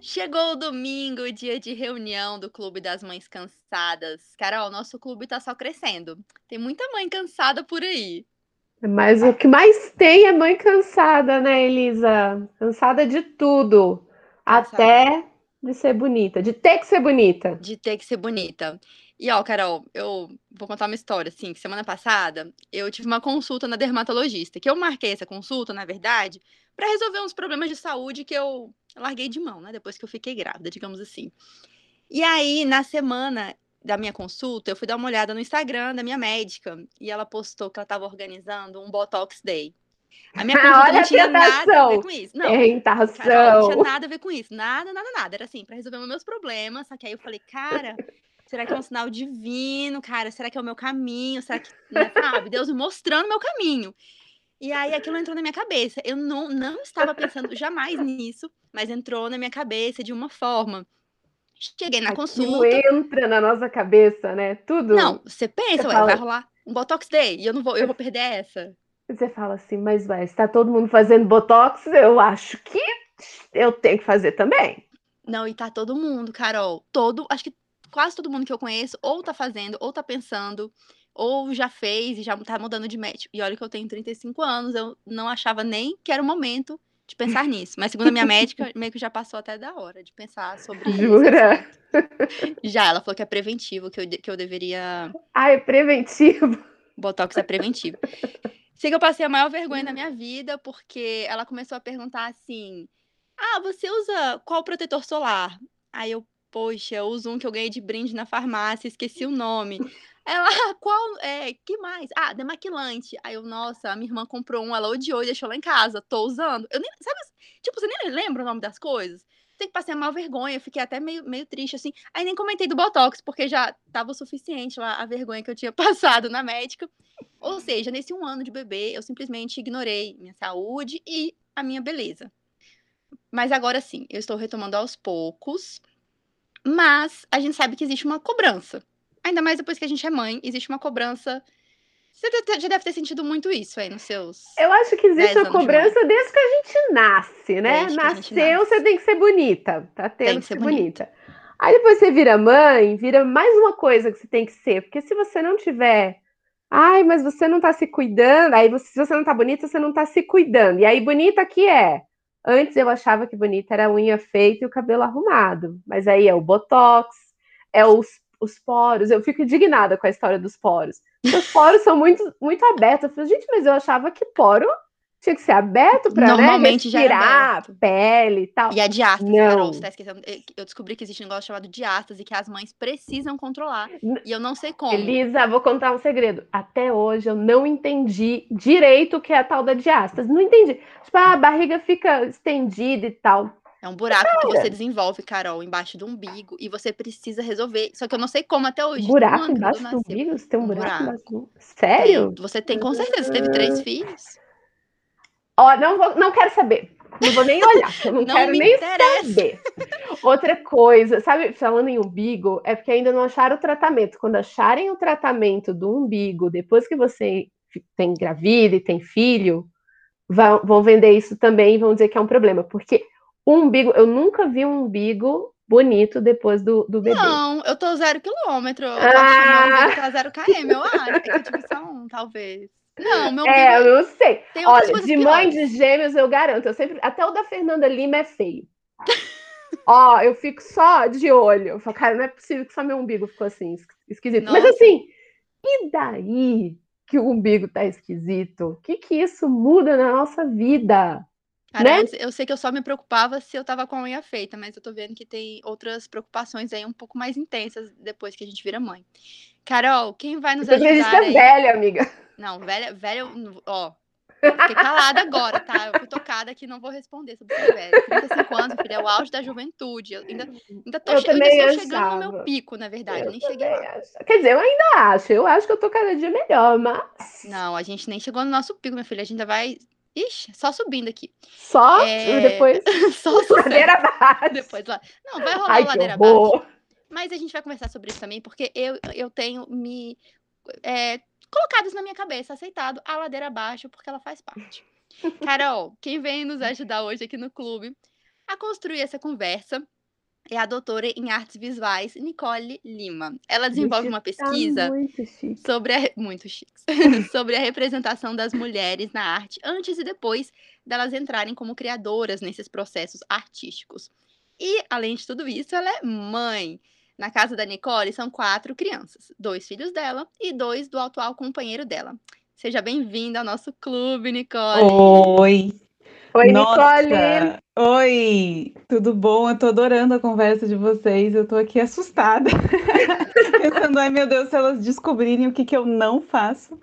Chegou o domingo, dia de reunião do Clube das Mães Cansadas. Carol, nosso clube tá só crescendo. Tem muita mãe cansada por aí. Mas o que mais tem é mãe cansada, né, Elisa? Cansada de tudo. Cansada. Até de ser bonita, de ter que ser bonita. De ter que ser bonita. E ó, Carol, eu vou contar uma história, assim, que semana passada eu tive uma consulta na dermatologista, que eu marquei essa consulta, na verdade, para resolver uns problemas de saúde que eu larguei de mão, né, depois que eu fiquei grávida, digamos assim. E aí, na semana da minha consulta, eu fui dar uma olhada no Instagram da minha médica, e ela postou que ela estava organizando um Botox Day. A minha consulta Olha não tinha nada a ver tentação. com isso. Não, Carol, não Tentação. tinha nada a ver com isso. Nada, nada, nada. Era assim, pra resolver os meus problemas. Só que aí eu falei, cara, será que é um sinal divino, cara? Será que é o meu caminho? Será que, né, sabe? Deus me mostrando o meu caminho. E aí aquilo entrou na minha cabeça. Eu não, não estava pensando jamais nisso, mas entrou na minha cabeça de uma forma. Cheguei na Aquilo consulta. entra na nossa cabeça, né? Tudo. Não, você pensa, Você ué, fala- vai rolar um Botox Day e eu não vou, eu vou perder essa. Você fala assim, mas vai, se tá todo mundo fazendo botox, eu acho que eu tenho que fazer também. Não, e tá todo mundo, Carol. Todo, acho que quase todo mundo que eu conheço ou tá fazendo, ou tá pensando, ou já fez e já tá mudando de médico. E olha que eu tenho 35 anos, eu não achava nem que era o momento de pensar nisso. Mas segundo a minha médica, meio que já passou até da hora de pensar sobre Jura? assunto. Já, ela falou que é preventivo, que eu, que eu deveria. Ah, é preventivo. Botox é preventivo. Sei que eu passei a maior vergonha da minha vida, porque ela começou a perguntar assim: Ah, você usa qual protetor solar? Aí eu, poxa, eu uso um que eu ganhei de brinde na farmácia, esqueci o nome. Ela, "Ah, qual? É, que mais? Ah, demaquilante. Aí eu, nossa, a minha irmã comprou um, ela odiou e deixou lá em casa. Tô usando. Eu nem, sabe, tipo, você nem lembra o nome das coisas? Sei que passei a maior vergonha, eu fiquei até meio, meio triste, assim. Aí nem comentei do Botox, porque já tava o suficiente lá a vergonha que eu tinha passado na médica. Ou seja, nesse um ano de bebê, eu simplesmente ignorei minha saúde e a minha beleza. Mas agora sim, eu estou retomando aos poucos. Mas a gente sabe que existe uma cobrança. Ainda mais depois que a gente é mãe, existe uma cobrança. Você já deve ter sentido muito isso aí nos seus. Eu acho que existe uma anos de cobrança desde que a gente nasce, né? Desde Nasceu, nasce. você tem que ser bonita. Tá tendo Tem que que ser ser bonita. Aí depois você vira mãe, vira mais uma coisa que você tem que ser. Porque se você não tiver. Ai, mas você não tá se cuidando. Aí você- se você não tá bonita, você não tá se cuidando. E aí, bonita que é? Antes eu achava que bonita era a unha feita e o cabelo arrumado. Mas aí é o botox, é os, os poros. Eu fico indignada com a história dos poros. Os poros são muito, muito abertos. Eu falei, gente, mas eu achava que poro tinha que ser aberto para Normalmente já é respirar aberto. a pele e tal. E a diástase, Não. Carol, você tá esquecendo. Eu descobri que existe um negócio chamado diástase que as mães precisam controlar. E eu não sei como. Elisa, vou contar um segredo. Até hoje eu não entendi direito o que é a tal da diástase. Não entendi. Tipo, a barriga fica estendida e tal. É um buraco que você desenvolve, Carol, embaixo do umbigo e você precisa resolver. Só que eu não sei como até hoje. buraco embaixo do umbigo? Você tem um, Um buraco, buraco. Sério? Tem. Você tem, com certeza. Você teve três filhos. Ó, não, vou, não quero saber. Não vou nem olhar. Eu não, Não quero nem interessa. saber. Outra coisa, sabe, falando em umbigo, é porque ainda não acharam o tratamento. Quando acharem o tratamento do umbigo, depois que você tem engravida e tem filho, vão, vão vender isso também e vão dizer que é um problema. Porque o umbigo, eu nunca vi um umbigo bonito depois do, do bebê. Não, eu tô zero quilômetro. Eu tô Ah. achando que ele tá zero km, eu acho. É que tive só um, talvez. Não, meu É, umbigo eu não sei. tem Olha, de mãe de gêmeos eu garanto. Eu sempre, até o da Fernanda Lima é feio. Ó, eu fico só de olho. Eu falo, cara, não é possível que só meu umbigo ficou assim, es- esquisito. Mas Nossa. assim, e daí que o umbigo tá esquisito? O que que isso muda na nossa vida? Cara, né? antes eu sei que eu só me preocupava se eu tava com a unha feita, mas eu tô vendo que tem outras preocupações aí um pouco mais intensas depois que a gente vira mãe. Carol, quem vai nos Depois a gente ajudar tá aí? velha, amiga. Não, velha, velha, ó. Fiquei calada agora, tá? Eu fui tocada aqui, não vou responder sobre ser velha. 35 anos, filha, é o auge da juventude. Eu ainda, ainda, tô, Eu che- ainda estou chegando no meu pico, na verdade. Eu nem cheguei lá. Quer dizer, eu ainda acho. Eu acho que eu tô cada dia melhor, mas Não, a gente nem chegou no nosso pico, minha filha. A gente ainda vai. Ixi, só subindo aqui. só É, depois Só sucesso. ladeira abaixo. Depois lá. Não, vai rolar Ai, ladeira abaixo. Mas a gente vai conversar sobre isso também, porque eu, eu tenho me é, na minha cabeça, aceitado a ladeira abaixo, porque ela faz parte. Carol, quem vem nos ajudar hoje aqui no clube, A construir essa conversa é a doutora em artes visuais Nicole Lima. Ela desenvolve uma pesquisa tá sobre a, muito chique, sobre a representação das mulheres na arte antes e depois delas entrarem como criadoras nesses processos artísticos. E, além de tudo isso, ela é mãe. Na casa da Nicole são quatro crianças, dois filhos dela e dois do atual companheiro dela. Seja bem-vinda ao nosso clube, Nicole. Oi. Oi, Nossa. Nicole. Oi, tudo bom? Eu tô adorando a conversa de vocês. Eu tô aqui assustada. Pensando, ai meu Deus, se elas descobrirem o que, que eu não faço,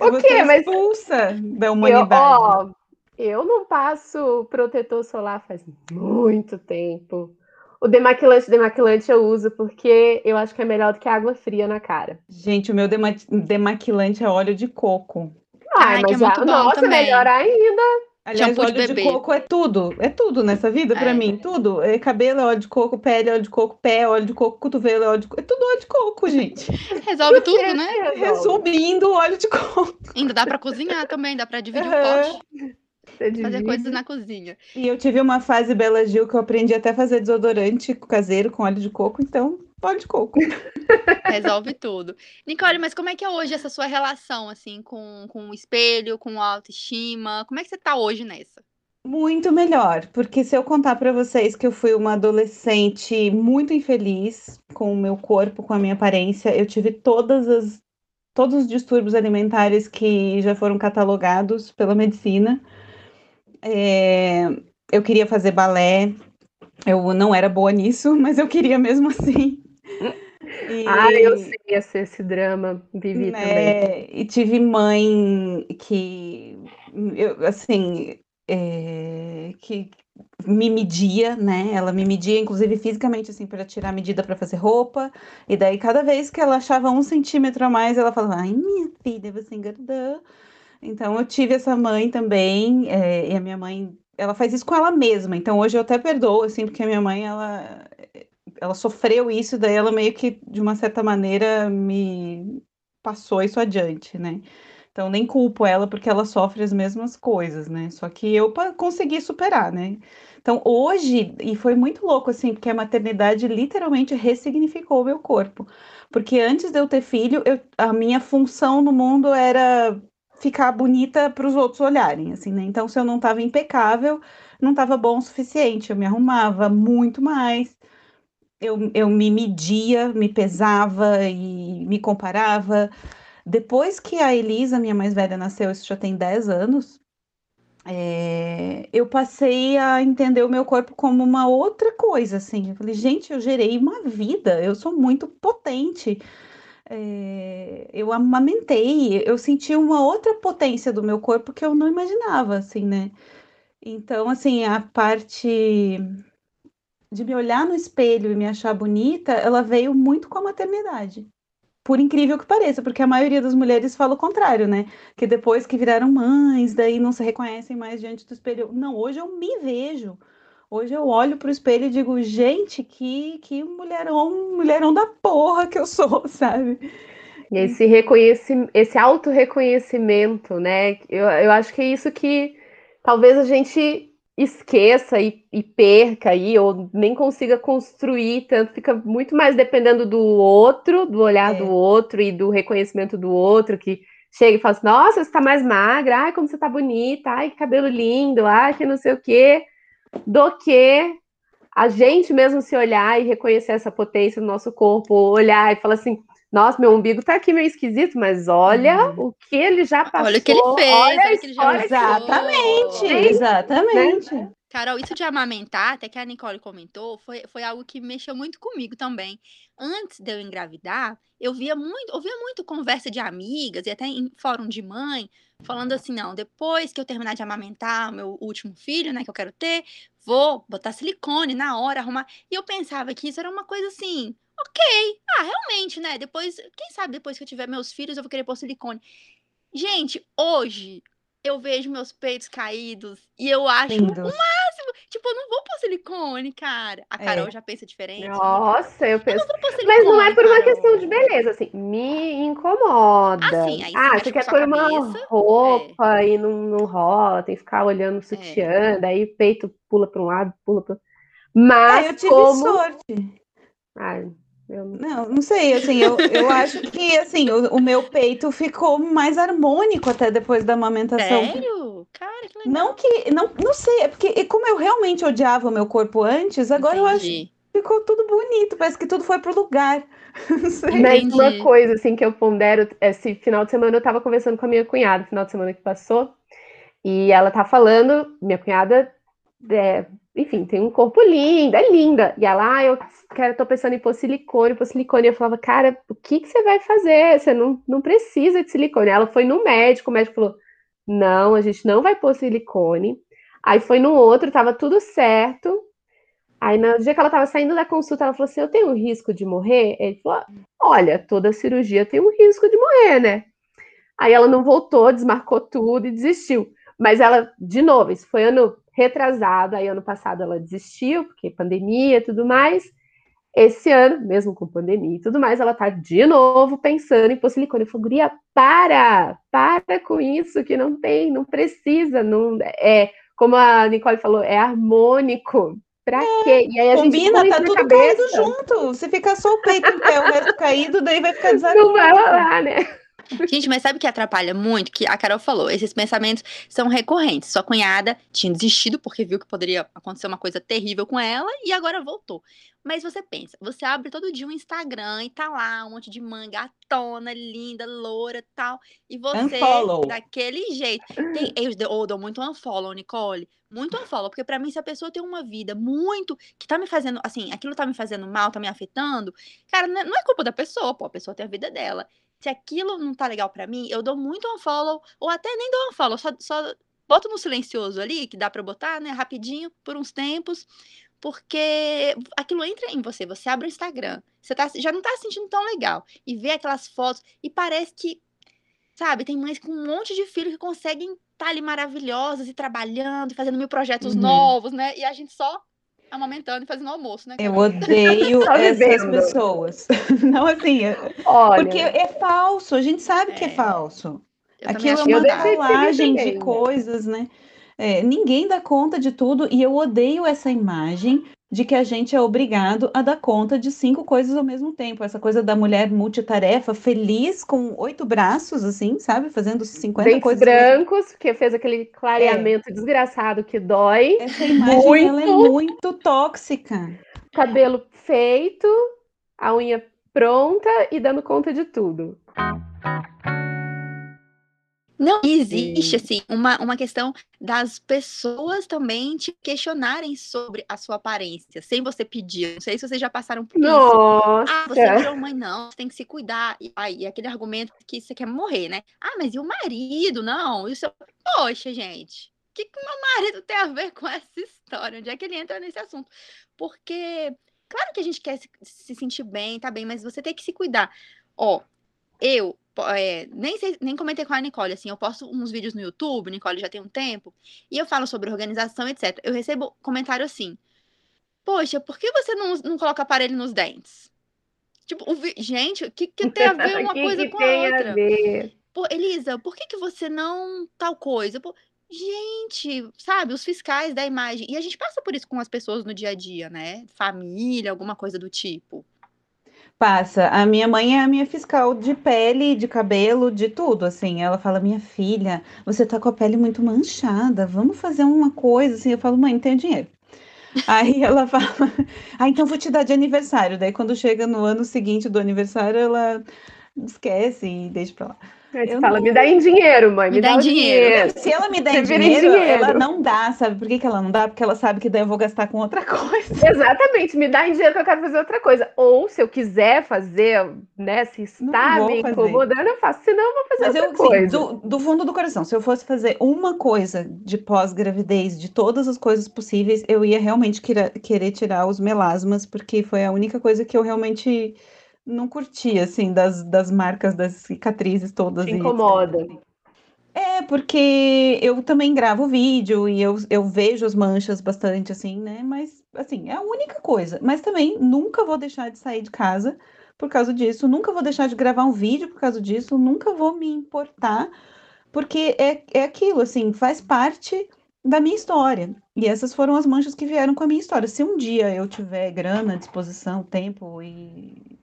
eu o quê? Mas expulsa da humanidade. Eu, ó, eu não passo protetor solar faz muito tempo. O demaquilante, demaquilante eu uso porque eu acho que é melhor do que água fria na cara. Gente, o meu dema demaquilante é óleo de coco. Ai, Ai mas é muito bom nossa, também. melhor ainda. Aliás, óleo de, de, coco é tudo, é tudo nessa vida para é. mim, tudo. É cabelo é óleo de coco, pele é óleo de coco, pé é óleo de coco, cotovelo é óleo de coco, é tudo óleo de coco, gente. Resolve tudo, né? Resumindo, óleo de coco. Ainda dá para cozinhar também, dá para dividir o pote. Fazer coisas na cozinha. E eu tive uma fase Bela Gil que eu aprendi até a fazer desodorante caseiro com óleo de coco, então óleo de coco. Resolve tudo. Nicole, mas como é que é hoje essa sua relação, assim, com, com o espelho, com a autoestima? Como é que você tá hoje nessa? Muito melhor, porque se eu contar para vocês que eu fui uma adolescente muito infeliz com o meu corpo, com a minha aparência, eu tive todas as todos os distúrbios alimentares que já foram catalogados pela medicina. É, eu queria fazer balé, eu não era boa nisso, mas eu queria mesmo assim. E, ah, eu sei esse, esse drama, vivi né, também. E tive mãe que, eu, assim, é, que me media, né? Ela me media, inclusive fisicamente, assim, para tirar a medida para fazer roupa. E daí, cada vez que ela achava um centímetro a mais, ela falava: Ai, minha filha, você engravidou. Então eu tive essa mãe também, é, e a minha mãe, ela faz isso com ela mesma. Então hoje eu até perdoo, assim, porque a minha mãe, ela, ela sofreu isso, daí ela meio que, de uma certa maneira, me passou isso adiante, né? Então nem culpo ela porque ela sofre as mesmas coisas, né? Só que eu consegui superar, né? Então hoje, e foi muito louco assim, porque a maternidade literalmente ressignificou o meu corpo. Porque antes de eu ter filho, eu, a minha função no mundo era ficar bonita para os outros olharem, assim, né? Então, se eu não estava impecável, não estava bom o suficiente. Eu me arrumava muito mais, eu, eu me media, me pesava e me comparava. Depois que a Elisa, minha mais velha, nasceu, isso já tem 10 anos, é, eu passei a entender o meu corpo como uma outra coisa, assim. Eu falei, gente, eu gerei uma vida, eu sou muito potente é, eu amamentei, eu senti uma outra potência do meu corpo que eu não imaginava, assim, né? Então, assim, a parte de me olhar no espelho e me achar bonita, ela veio muito com a maternidade. Por incrível que pareça, porque a maioria das mulheres fala o contrário, né? Que depois que viraram mães, daí não se reconhecem mais diante do espelho. Não, hoje eu me vejo Hoje eu olho pro espelho e digo, gente, que, que mulherão, mulherão da porra que eu sou, sabe? E esse reconhecimento, esse auto-reconhecimento, né? Eu, eu acho que é isso que talvez a gente esqueça e, e, perca aí, ou nem consiga construir tanto, fica muito mais dependendo do outro, do olhar é. do outro e do reconhecimento do outro, que chega e fala assim, nossa, você tá mais magra, ai, como você tá bonita, ai, que cabelo lindo, ai, que não sei o quê do que a gente mesmo se olhar e reconhecer essa potência no nosso corpo, olhar e falar assim, nossa, meu umbigo tá aqui meio esquisito, mas olha uhum. o que ele já passou. Olha o que ele fez, olha, olha que ele já Exatamente, exatamente. Né? Carol, isso de amamentar, até que a Nicole comentou, foi, foi algo que mexeu muito comigo também. Antes de eu engravidar, eu via muito, ouvia muito conversa de amigas e até em fórum de mãe, falando assim, não, depois que eu terminar de amamentar o meu último filho, né, que eu quero ter, vou botar silicone na hora, arrumar. E eu pensava que isso era uma coisa assim, ok, ah, realmente, né, depois, quem sabe depois que eu tiver meus filhos eu vou querer pôr silicone. Gente, hoje eu vejo meus peitos caídos e eu acho Lindo. o máximo. Tipo, eu não vou pôr silicone, cara. A Carol é. já pensa diferente. Nossa, eu penso. Eu silicone, Mas não é por uma Carol. questão de beleza, assim, me incomoda. Ah, sim, aí ah você quer pôr uma roupa é. e não, não rola, tem que ficar olhando o sutiã, é. daí o peito pula para um lado, pula para Mas. Ah, eu tive como... sorte. Ai, eu... Não, não sei, assim, eu, eu acho que, assim, o, o, meu peito ficou mais harmônico até depois da amamentação. Sério? Cara, que legal. Não que, não, não sei, é porque como eu realmente odiava o meu corpo antes, agora Entendi. eu acho que ficou tudo bonito, parece que tudo foi pro lugar. Mas uma coisa, assim, que eu pondero, esse final de semana eu tava conversando com a minha cunhada, final de semana que passou, e ela tá falando, minha cunhada é, enfim, tem um corpo lindo, é linda. E ela, ah, eu quero, tô pensando em pôr silicone, pôr silicone. Eu falava, cara, o que, que você vai fazer? Você não, não precisa de silicone. Ela foi no médico, o médico falou, não, a gente não vai pôr silicone. Aí foi no outro, tava tudo certo. Aí no dia que ela tava saindo da consulta, ela falou assim, eu tenho um risco de morrer? Ele falou, olha, toda cirurgia tem um risco de morrer, né? Aí ela não voltou, desmarcou tudo e desistiu. Mas ela, de novo, isso foi ano retrasado, aí ano passado ela desistiu, porque pandemia e tudo mais. Esse ano, mesmo com pandemia e tudo mais, ela tá de novo pensando em pôr silicone. Eu falei, Guria, para! Para com isso, que não tem, não precisa, não é, como a Nicole falou, é harmônico. Pra é, quê? E aí a combina, gente tá tudo cabeça. caído junto. Se ficar só o peito em pé, o resto caído, daí vai ficar desagradável. Não vai rolar, né? Gente, mas sabe o que atrapalha muito? Que a Carol falou, esses pensamentos são recorrentes. Sua cunhada tinha desistido porque viu que poderia acontecer uma coisa terrível com ela e agora voltou. Mas você pensa, você abre todo dia um Instagram e tá lá um monte de manga atona, linda, loura tal. E você, unfollow. daquele jeito. Tem, eu, eu dou muito unfollow, Nicole. Muito unfollow. Porque para mim, se a pessoa tem uma vida muito. que tá me fazendo. Assim, aquilo tá me fazendo mal, tá me afetando. Cara, não é, é culpa da pessoa, pô. A pessoa tem a vida dela se aquilo não tá legal para mim, eu dou muito unfollow, ou até nem dou unfollow, só, só boto no silencioso ali, que dá para botar, né, rapidinho, por uns tempos, porque aquilo entra em você, você abre o Instagram, você tá, já não tá se sentindo tão legal, e vê aquelas fotos, e parece que, sabe, tem mães com um monte de filhos que conseguem estar tá ali maravilhosas e trabalhando, e fazendo mil projetos uhum. novos, né, e a gente só amamentando e fazendo almoço, né? Eu odeio essas pessoas. Não assim, Olha, porque é falso, a gente sabe é. que é falso. Eu Aquilo é uma colagem de coisas, né? É, ninguém dá conta de tudo e eu odeio essa imagem de que a gente é obrigado a dar conta de cinco coisas ao mesmo tempo. Essa coisa da mulher multitarefa, feliz, com oito braços, assim, sabe? Fazendo 50 Dentes coisas. brancos, que fez aquele clareamento é. desgraçado que dói. Essa imagem muito. Ela é muito tóxica. Cabelo feito, a unha pronta e dando conta de tudo. Não existe, assim, uma, uma questão das pessoas também te questionarem sobre a sua aparência, sem você pedir. Não sei se vocês já passaram por Nossa. isso. Ah, você virou mãe, não, você tem que se cuidar. E, aí, aquele argumento que você quer morrer, né? Ah, mas e o marido? Não, isso. Poxa, gente, o que, que o meu marido tem a ver com essa história? Onde é que ele entra nesse assunto? Porque, claro que a gente quer se, se sentir bem, tá bem, mas você tem que se cuidar. Ó, eu é, nem, sei, nem comentei com a Nicole, assim, eu posto uns vídeos no YouTube, Nicole já tem um tempo, e eu falo sobre organização, etc. Eu recebo comentário assim, poxa, por que você não, não coloca aparelho nos dentes? Tipo, o, gente, o que, que tem a ver uma coisa com a outra? A Pô, Elisa, por que, que você não tal coisa? Pô, gente, sabe, os fiscais da imagem. E a gente passa por isso com as pessoas no dia a dia, né? Família, alguma coisa do tipo. Passa. A minha mãe é a minha fiscal de pele, de cabelo, de tudo, assim. Ela fala: "Minha filha, você tá com a pele muito manchada. Vamos fazer uma coisa assim". Eu falo: "Mãe, não tenho dinheiro". Aí ela fala: "Ah, então vou te dar de aniversário". Daí quando chega no ano seguinte do aniversário, ela esquece e deixa pra lá. Aí fala, não... me dá em dinheiro, mãe, me, me dá, dá dinheiro. dinheiro. Se ela me der em dinheiro, dinheiro, ela não dá, sabe? Por que, que ela não dá? Porque ela sabe que daí eu vou gastar com outra coisa. Exatamente, me dá em dinheiro que eu quero fazer outra coisa. Ou se eu quiser fazer, né, se está me incomodando, eu faço, senão eu vou fazer Mas outra eu, coisa. Sim, do, do fundo do coração, se eu fosse fazer uma coisa de pós-gravidez, de todas as coisas possíveis, eu ia realmente querer, querer tirar os melasmas, porque foi a única coisa que eu realmente não curti, assim, das, das marcas, das cicatrizes todas. Te incomoda. É, porque eu também gravo vídeo e eu, eu vejo as manchas bastante, assim, né? Mas, assim, é a única coisa. Mas também nunca vou deixar de sair de casa por causa disso, nunca vou deixar de gravar um vídeo por causa disso, nunca vou me importar, porque é, é aquilo, assim, faz parte da minha história. E essas foram as manchas que vieram com a minha história. Se um dia eu tiver grana, disposição, tempo e,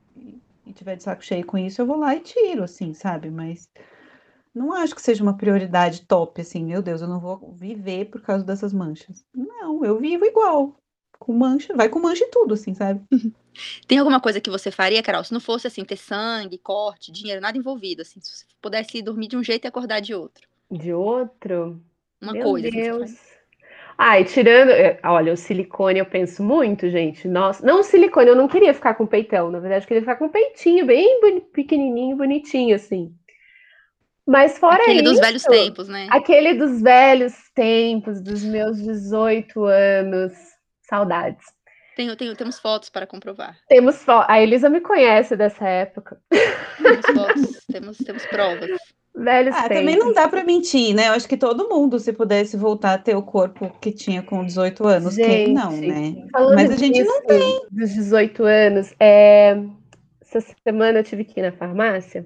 e tiver de saco cheio com isso, eu vou lá e tiro, assim, sabe? Mas não acho que seja uma prioridade top, assim, meu Deus, eu não vou viver por causa dessas manchas. Não, eu vivo igual. Com mancha, vai com mancha e tudo, assim, sabe? Tem alguma coisa que você faria, Carol, se não fosse assim, ter sangue, corte, dinheiro, nada envolvido, assim, se você pudesse dormir de um jeito e acordar de outro? De outro? Uma Meu coisa. Deus. Assim, Ai, tirando. é, Olha, o silicone eu penso muito, gente. Nossa, não o silicone, eu não queria ficar com peitão. Na verdade, eu queria ficar com peitinho bem boni- pequenininho, bonitinho, assim. Mas fora Aquele dos isso, velhos tempos, né? aquele dos velhos tempos, dos meus 18 anos. Saudades. Tenho, tenho, temos fotos para comprovar. Temos fo... A Elisa me conhece dessa época. Temos fotos, temos, temos provas. Velhos Ah, tempos. também não dá pra mentir, né? Eu acho que todo mundo, se pudesse voltar a ter o corpo que tinha com 18 anos, quem não, Gente, né? Mas a gente não disso, Dos 18 anos, é, essa semana eu tive que ir na farmácia.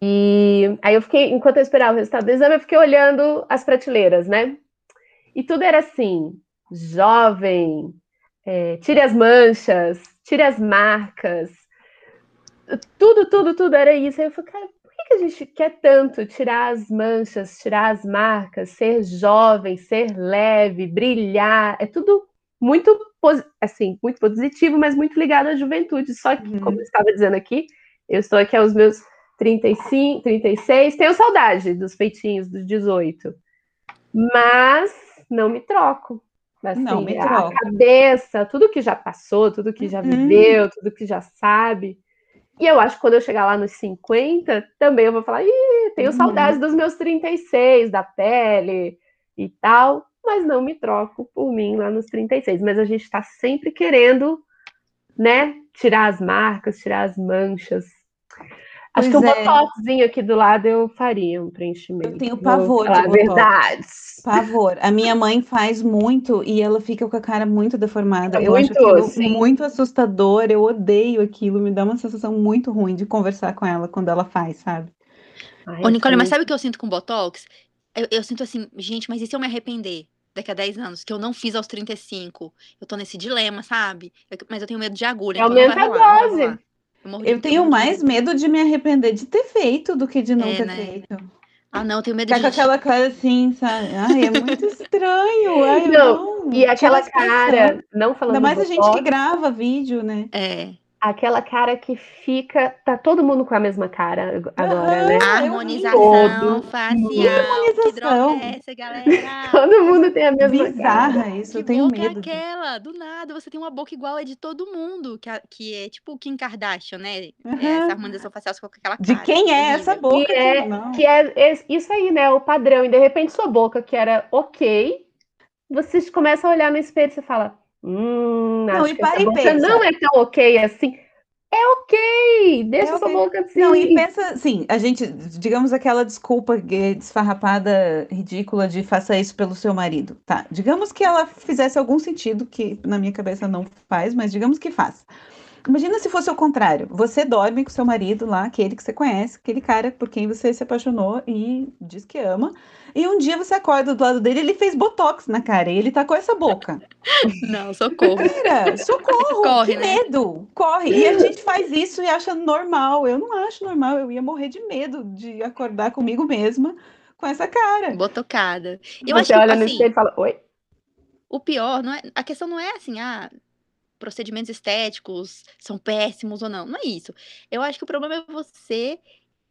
E aí eu fiquei, enquanto eu esperava o resultado do exame, eu fiquei olhando as prateleiras, né? E tudo era assim: jovem, é, tire as manchas, tire as marcas. Tudo, tudo, tudo era isso. Aí eu falei, cara, a gente quer tanto tirar as manchas, tirar as marcas, ser jovem, ser leve, brilhar? É tudo muito assim, muito positivo, mas muito ligado à juventude. Só que, Uhum. como eu estava dizendo aqui, eu estou aqui aos meus 35, 36, tenho saudade dos feitinhos dos 18. Mas não me troco. Assim, Não me a troco. cabeça, tudo que já passou, tudo que já Uhum. viveu, tudo que já sabe. E eu acho que quando eu chegar lá nos 50, também eu vou falar, ih, tenho Uhum. saudades dos meus 36, da pele e tal, mas não me troco por mim lá nos 36. Mas a gente está sempre querendo, né, tirar as marcas, tirar as manchas. Acho que um Pois é. botoxzinho aqui do lado eu faria um preenchimento. Eu tenho pavor de falar botox. verdade. Pavor. A minha mãe faz muito e ela fica com a cara muito deformada. É eu acho muito, aquilo sim. muito assustador. Eu odeio aquilo. Me dá uma sensação muito ruim de conversar com ela quando ela faz, sabe? Ai, Ô, Nicole, sim. mas sabe o que eu sinto com Botox? Eu, eu sinto assim, gente, mas e se eu me arrepender daqui a 10 anos? Que eu não fiz aos 35? Eu tô nesse dilema, sabe? Eu- mas eu tenho medo de agulha, então não Aumenta vai a dose. Eu, Eu tenho morro de mais medo de me arrepender de ter feito do que de não É, ter né? feito. Ah, não, eu tenho medo Tá de... com aquela cara assim, sabe? Ai, é muito estranho. Ai, Não, não. E aquela cara, não falando Ainda mais a gente que grava vídeo, né? É, aquela cara que fica. Tá todo mundo com a mesma cara ag- agora, né? Harmonização Todo facial. Que droga harmonização. é essa, galera? Todo mundo tem a mesma cara. Bizarra isso, Que eu tenho boca medo. é aquela? Do nada, você tem uma boca igual a de todo mundo, que, que é tipo Kim Kardashian, né? Aham. Essa harmonização facial com aquela cara. De quem é essa boca? Que é? Não. que é isso aí, né? O padrão. E de repente sua boca, que era ok, você começa a olhar no espelho e você fala: Hum, Não, e para e pensa. não é tão ok assim. É ok! Deixa É sua ok. boca assim. Não, e pensa assim, a gente, digamos aquela desculpa desfarrapada, ridícula de faça isso pelo seu marido. Tá, digamos que ela fizesse algum sentido, que na minha cabeça não faz, mas digamos que faz. Imagina se fosse o contrário. Você dorme com seu marido lá, aquele que você conhece, aquele cara por quem você se apaixonou e diz que ama. E um dia você acorda do lado dele, ele fez botox na cara e ele tá com essa boca. Não, socorro. Cara, socorro, Corre, que né? medo, corre. E a gente faz isso e acha normal. Eu não acho normal, eu ia morrer de medo de acordar comigo mesma com essa cara. Botocada. Eu acho Você que, olha no assim, espelho e fala: Oi? o pior, não é, a questão não é assim, ah, procedimentos estéticos são péssimos ou não. Não é isso. Eu acho que o problema é você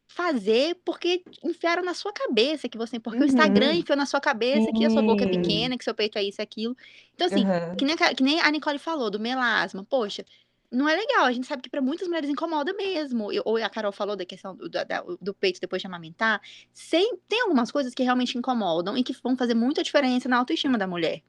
fazer porque enfiaram na sua cabeça que você. Porque o Instagram Uhum. enfiou na sua cabeça que a sua boca é pequena, que seu peito é isso e aquilo. Então, assim, Aham. que nem, a- que nem a Nicole falou, do melasma. Poxa, não é legal. A gente sabe que para muitas mulheres incomoda mesmo. Eu- ou a Carol falou da questão do, da- do peito depois de amamentar. Sem, tem algumas coisas que realmente incomodam e que vão fazer muita diferença na autoestima da mulher.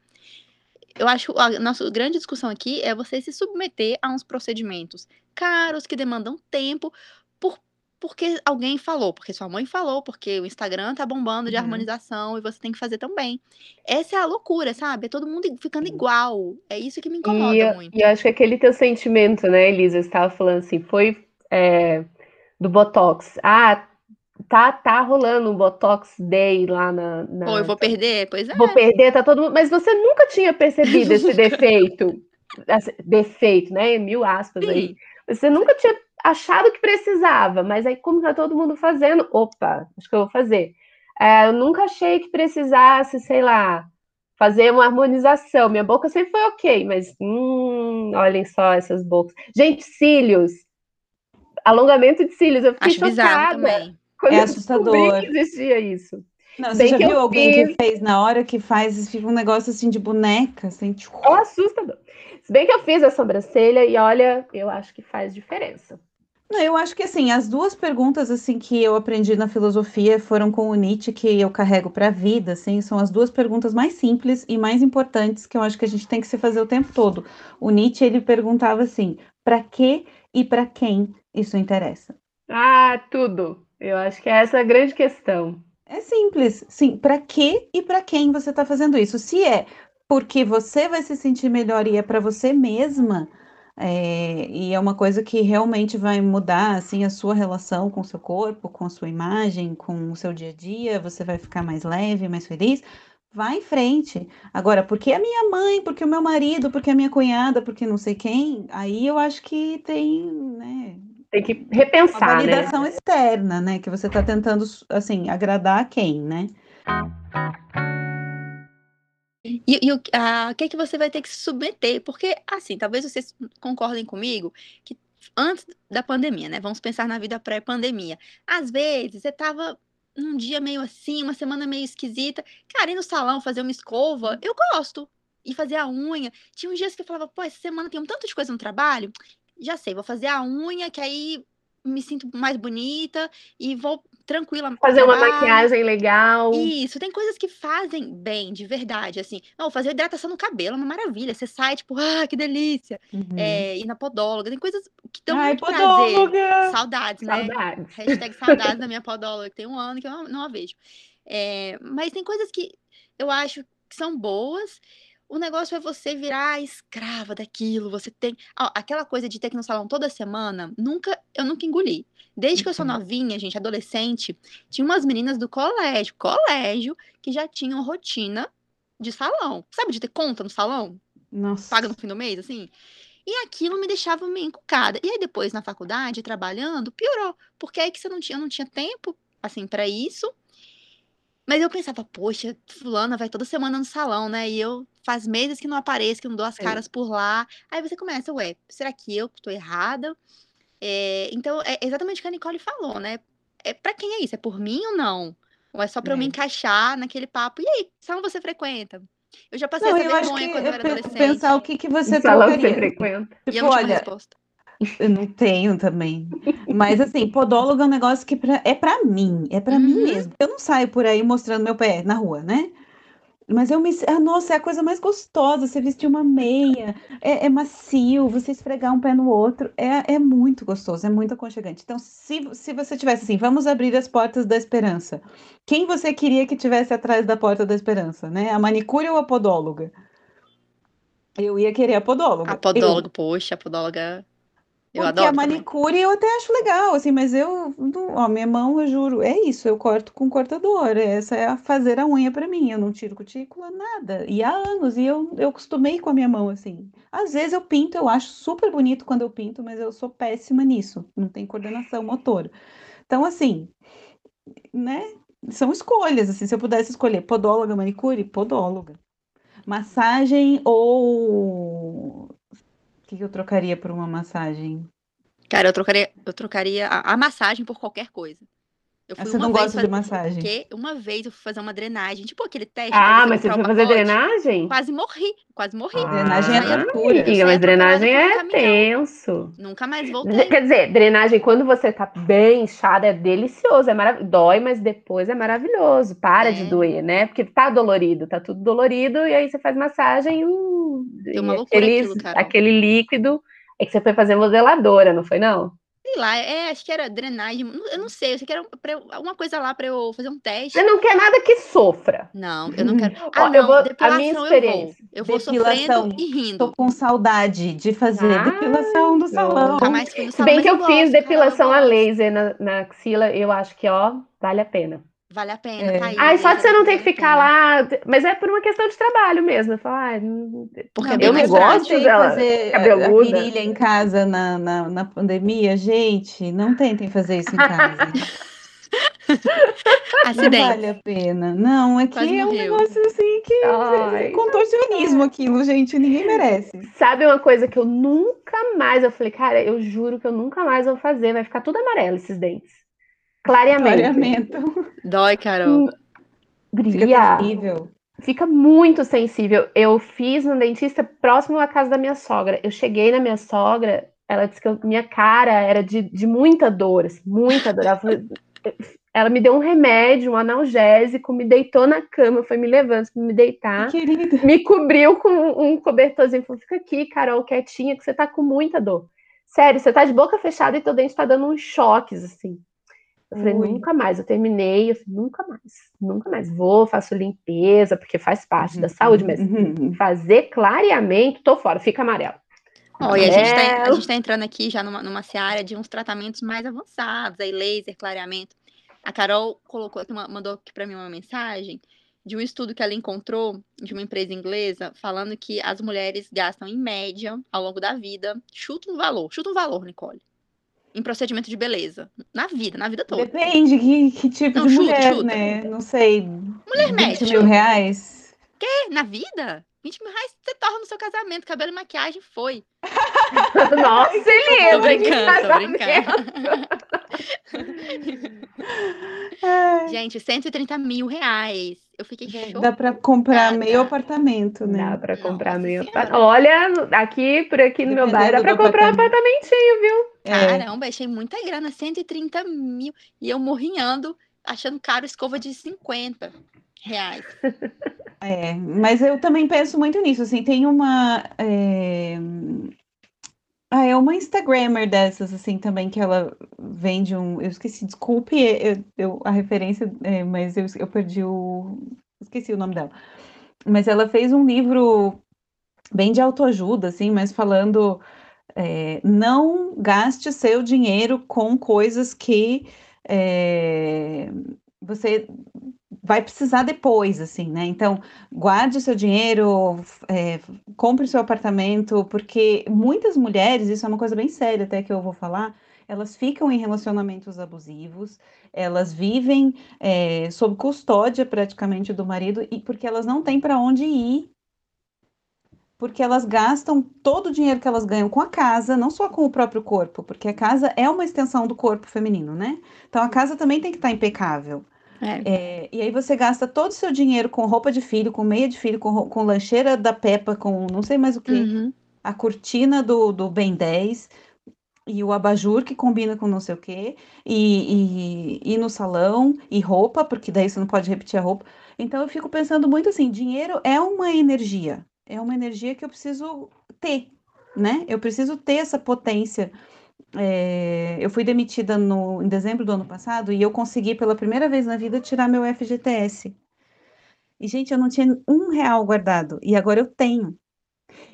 Eu acho que a nossa grande discussão aqui é você se submeter a uns procedimentos caros que demandam tempo por porque alguém falou, porque sua mãe falou, porque o Instagram tá bombando de Uhum. harmonização e você tem que fazer também. Essa é a loucura, sabe? É todo mundo ficando igual. É isso que me incomoda E, muito. e eu acho que aquele teu sentimento, né, Elisa, você estava falando assim, foi é, do Botox. Ah, tá, tá rolando um Botox Day lá na, na- Pô, eu vou perder? Pois é. Vou perder, tá todo mundo. Mas você nunca tinha percebido esse defeito. Defeito, né? Mil aspas aí. Sim. Você nunca tinha achado que precisava, mas aí, como tá todo mundo fazendo, opa, acho que eu vou fazer. É, eu nunca achei que precisasse, sei lá, fazer uma harmonização. Minha boca sempre foi ok, mas hum, olhem só essas bocas. Gente, cílios. Alongamento de cílios, eu fiquei Acho bizarro chocada também. Quando É eu descobri assustador. que existia isso. Não, Bem você já que eu viu alguém fiz- que fez na hora que faz, fica um negócio assim de boneca, assim, tipo, É assustador. Se bem que eu fiz a sobrancelha e olha, eu acho que faz diferença. Não, eu acho que assim, as duas perguntas assim que eu aprendi na filosofia foram com o Nietzsche que eu carrego para a vida, assim, são as duas perguntas mais simples e mais importantes que eu acho que a gente tem que se fazer o tempo todo. O Nietzsche ele perguntava assim: para que e para quem isso interessa? Ah, tudo. Eu acho que essa é a grande questão. É simples, sim, para que e para quem você está fazendo isso? Se é porque você vai se sentir melhor e é para você mesma, é, e é uma coisa que realmente vai mudar assim a sua relação com o seu corpo, com a sua imagem, com o seu dia a dia, você vai ficar mais leve, mais feliz. Vai em frente. Agora, porque a minha mãe, porque o meu marido, porque a minha cunhada, porque não sei quem, aí eu acho que tem, né, Tem que uma repensar, né? validação externa, né? Que você está tentando, assim, agradar a quem, né? E, e o a, que é que você vai ter que se submeter? Porque, assim, talvez vocês concordem comigo que antes da pandemia, né? Vamos pensar na vida pré-pandemia. Às vezes, você tava num dia meio assim, uma semana meio esquisita. Cara, ir no salão fazer uma escova, eu gosto. E fazer a unha. Tinha uns dias que eu falava, pô, essa semana tem um tanto de coisa no trabalho. Já sei, vou fazer a unha, que aí me sinto mais bonita e vou tranquila. Fazer uma maquiagem legal. Isso, tem coisas que fazem bem, de verdade, assim. Não, fazer hidratação no cabelo é uma maravilha. Você sai, tipo, ah, que delícia. Uhum. É, ir na podóloga, tem coisas que dão Ai, muito prazer. podóloga! Saudades, né? Saudades. Hashtag saudades da minha podóloga, que tem um ano que eu não, não a vejo. É, mas tem coisas que eu acho que são boas. O negócio é você virar escrava daquilo. Você tem. Ó, aquela coisa de ter que ir no salão toda semana, nunca, eu nunca engoli. Desde que eu sou Uhum. novinha, gente, adolescente, tinha umas meninas do colégio, colégio, que já tinham rotina de salão. Sabe, de ter conta no salão? Nossa. paga no fim do mês, assim. E aquilo me deixava meio encucada. E aí depois na faculdade, trabalhando, piorou, porque aí que você não tinha, eu não tinha tempo assim para isso. Mas eu pensava, poxa, fulana vai toda semana no salão, né? E eu faz meses que não apareço, que não dou as caras por lá. Aí você começa, ué, será que eu que tô errada? É, então, é exatamente o que a Nicole falou, né? É para quem é isso? É por mim ou não? Ou é só para eu me É. encaixar naquele papo? E aí, que salão você frequenta? Eu já passei Não, essa vergonha quando eu eu era adolescente. pensar o que, que você O salão que você frequenta. E eu Tipo, não tinha uma olha, resposta. Eu não tenho também. Mas assim, podólogo é um negócio que pra- é pra mim, é pra mim Uhum. mesmo. Eu não saio por aí mostrando meu pé na rua, né? Mas eu me. Ah, nossa, é a coisa mais gostosa. Você vestir uma meia, é, é macio, você esfregar um pé no outro. É, é muito gostoso, é muito aconchegante. Então, se, se você tivesse assim, vamos abrir as portas da esperança. Quem você queria que tivesse atrás da porta da esperança, né? A manicure ou a podóloga? Eu ia querer a podóloga. A Eu. podóloga, poxa, a podóloga. Eu Porque adoro a também. manicure eu até acho legal, assim, mas eu, ó, minha mão, eu juro, é isso, eu corto com cortador, essa é a fazer a unha pra mim, eu não tiro cutícula, nada, e há anos, e eu, eu acostumei com a minha mão, assim, às vezes eu pinto, eu acho super bonito quando eu pinto, mas eu sou péssima nisso, não tem coordenação motora, então, assim, né, são escolhas, assim, se eu pudesse escolher podóloga, manicure, podóloga, massagem ou... O que eu trocaria por uma massagem? Cara, eu trocaria, eu trocaria a, a massagem por qualquer coisa. Eu Ah, fui Você uma não vez gosta de fazer, massagem? porque uma vez eu fui fazer uma drenagem, tipo aquele teste Ah, mas você foi fazer drenagem? Quase morri, quase morri. Drenagem é tortura. amiga, mas drenagem é tenso. Nunca mais voltei. Quer dizer, drenagem, quando você tá bem inchada, é delicioso, é maravilhoso. Dói, mas depois é maravilhoso. Para de É. doer, né? Porque tá dolorido, tá tudo dolorido, e aí você faz massagem e, hum, Deu uma e loucura aquele, aquilo, aquele líquido. É que você foi fazer modeladora, não foi, não? Sei lá, é, acho que era drenagem. Eu não sei, eu sei que era pra eu- alguma coisa lá pra eu fazer um teste. Você não quer nada que sofra. Não, eu não quero. Ó, Ah, eu não, vou- a minha eu vou. experiência. Eu vou Depilação. sofrendo e rindo. Tô com saudade de fazer Ah, depilação do salão. Nunca mais no Se salão, bem que eu gosto, fiz depilação eu a laser na, na axila, eu acho que, ó, vale a pena. Vale a pena, É. tá aí. Ai, só de você não ter que ficar lá. Mas é por uma questão de trabalho mesmo. Eu falo, ai, não- Porque Não, é eu não gosto dela fazer a- cabeluda. a virilha em casa na, na, na pandemia, gente, não tentem fazer isso em casa. Não Acidente. vale a pena. Não, é que Quase é um morreu. negócio assim que Ai. é contorcionismo aquilo, gente, ninguém merece. Sabe uma coisa que eu nunca mais. Eu falei, cara, eu juro que eu nunca mais vou fazer. Vai ficar tudo amarelo esses dentes. Clareamento. Clareamento. Dói, Carol. Fica Brilha. terrível. Fica muito sensível. Eu fiz no dentista próximo à casa da minha sogra. Eu cheguei na minha sogra, ela disse que eu- minha cara era de, de muita dor, assim, muita dor. Ela, falou- ela me deu um remédio, um analgésico, me deitou na cama, foi me levando para me deitar, Querida. me cobriu com um cobertorzinho, falou: fica aqui, Carol, quietinha, que você tá com muita dor. Sério, você tá de boca fechada e teu dente tá dando uns choques, assim. Eu falei, Ui. nunca mais. Eu terminei, eu falei, nunca mais, nunca mais. Vou, faço limpeza, porque faz parte da saúde, mas Uhum. fazer clareamento, tô fora, fica amarelo. Ó, e a gente, tá, a gente tá entrando aqui já numa, numa seara de uns tratamentos mais avançados, aí laser, clareamento. A Carol colocou mandou aqui para mim uma mensagem de um estudo que ela encontrou de uma empresa inglesa falando que as mulheres gastam em média ao longo da vida, chuta um valor, chuta um valor, Nicole, em procedimento de beleza, na vida, na vida toda. Depende que, que tipo Não, de chuta, mulher, chuta. né? Não sei. Mulher 20 média, mil reais? É, na vida? 20 mil reais você torna no seu casamento, cabelo e maquiagem foi. Nossa, Tô beleza, que brincando, tô brincando. Gente, 130 mil reais. Eu fiquei Dá chocada. pra comprar Chocada. meio apartamento, né? Dá pra comprar Nossa meio Senhora. apart- Olha, aqui, por aqui no meu bairro, dá Dependendo pra do comprar um apartamento. apartamentinho, viu? É. Caramba, achei muita grana, 130 mil. E eu morrinhando, achando caro escova de 50 reais. É, mas eu também penso muito nisso, assim, tem uma é... Ah, é uma Instagrammer dessas, assim, também, que ela vende um, eu esqueci, desculpe eu, eu- a referência, é, mas eu, eu perdi o, esqueci o nome dela, mas ela fez um livro bem de autoajuda, assim, mas falando, é, não gaste seu dinheiro com coisas que é, você vai precisar depois, assim, né? Então, guarde seu dinheiro, é, compre seu apartamento, porque muitas mulheres, isso é uma coisa bem séria até que eu vou falar, elas ficam em relacionamentos abusivos, elas vivem é, sob custódia praticamente do marido, e porque elas não têm para onde ir. Porque elas gastam todo o dinheiro que elas ganham com a casa, não só com o próprio corpo, porque a casa é uma extensão do corpo feminino, né? Então a casa também tem que estar impecável. É. É, e aí você gasta todo o seu dinheiro com roupa de filho, com meia de filho, com, com lancheira da Peppa, com não sei mais o que, Uhum. a cortina do, do Ben 10 e o abajur que combina com não sei o que, e, e, e no salão, e roupa, porque daí você não pode repetir a roupa. Então eu fico pensando muito assim, dinheiro é uma energia, é uma energia que eu preciso ter, né? Eu preciso ter essa potência. É, eu fui demitida no, em dezembro do ano passado e eu consegui pela primeira vez na vida tirar meu FGTS. E, gente, eu não tinha um real guardado e agora eu tenho.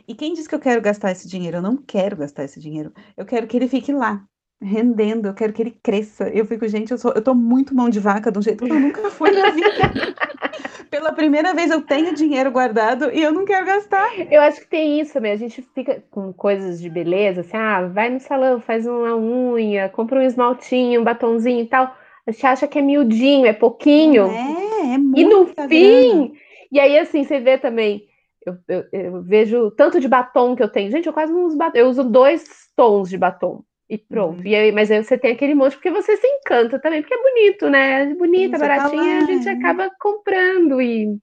E quem diz que eu quero gastar esse dinheiro? Eu não quero gastar esse dinheiro. Eu quero que ele fique lá, rendendo. Eu quero que ele cresça. Eu fico, gente, eu, sou, eu tô muito mão de vaca de um jeito que eu nunca fui na vida. Pela primeira vez eu tenho dinheiro guardado e eu não quero gastar. Eu acho que tem isso também. A gente fica com coisas de beleza, assim, ah, vai no salão, faz uma unha, compra um esmaltinho, um batonzinho e tal. A gente acha que é miudinho, é pouquinho. É, é E no fim, e aí assim, você vê também, eu, eu- eu vejo tanto de batom que eu tenho. Gente, eu quase não uso batom, eu uso dois tons de batom. E pronto. Uhum. E aí, mas aí você tem aquele monte, porque você se encanta também, porque é bonito, né? É Bonita, Sim, você tá baratinha, a gente é. acaba comprando e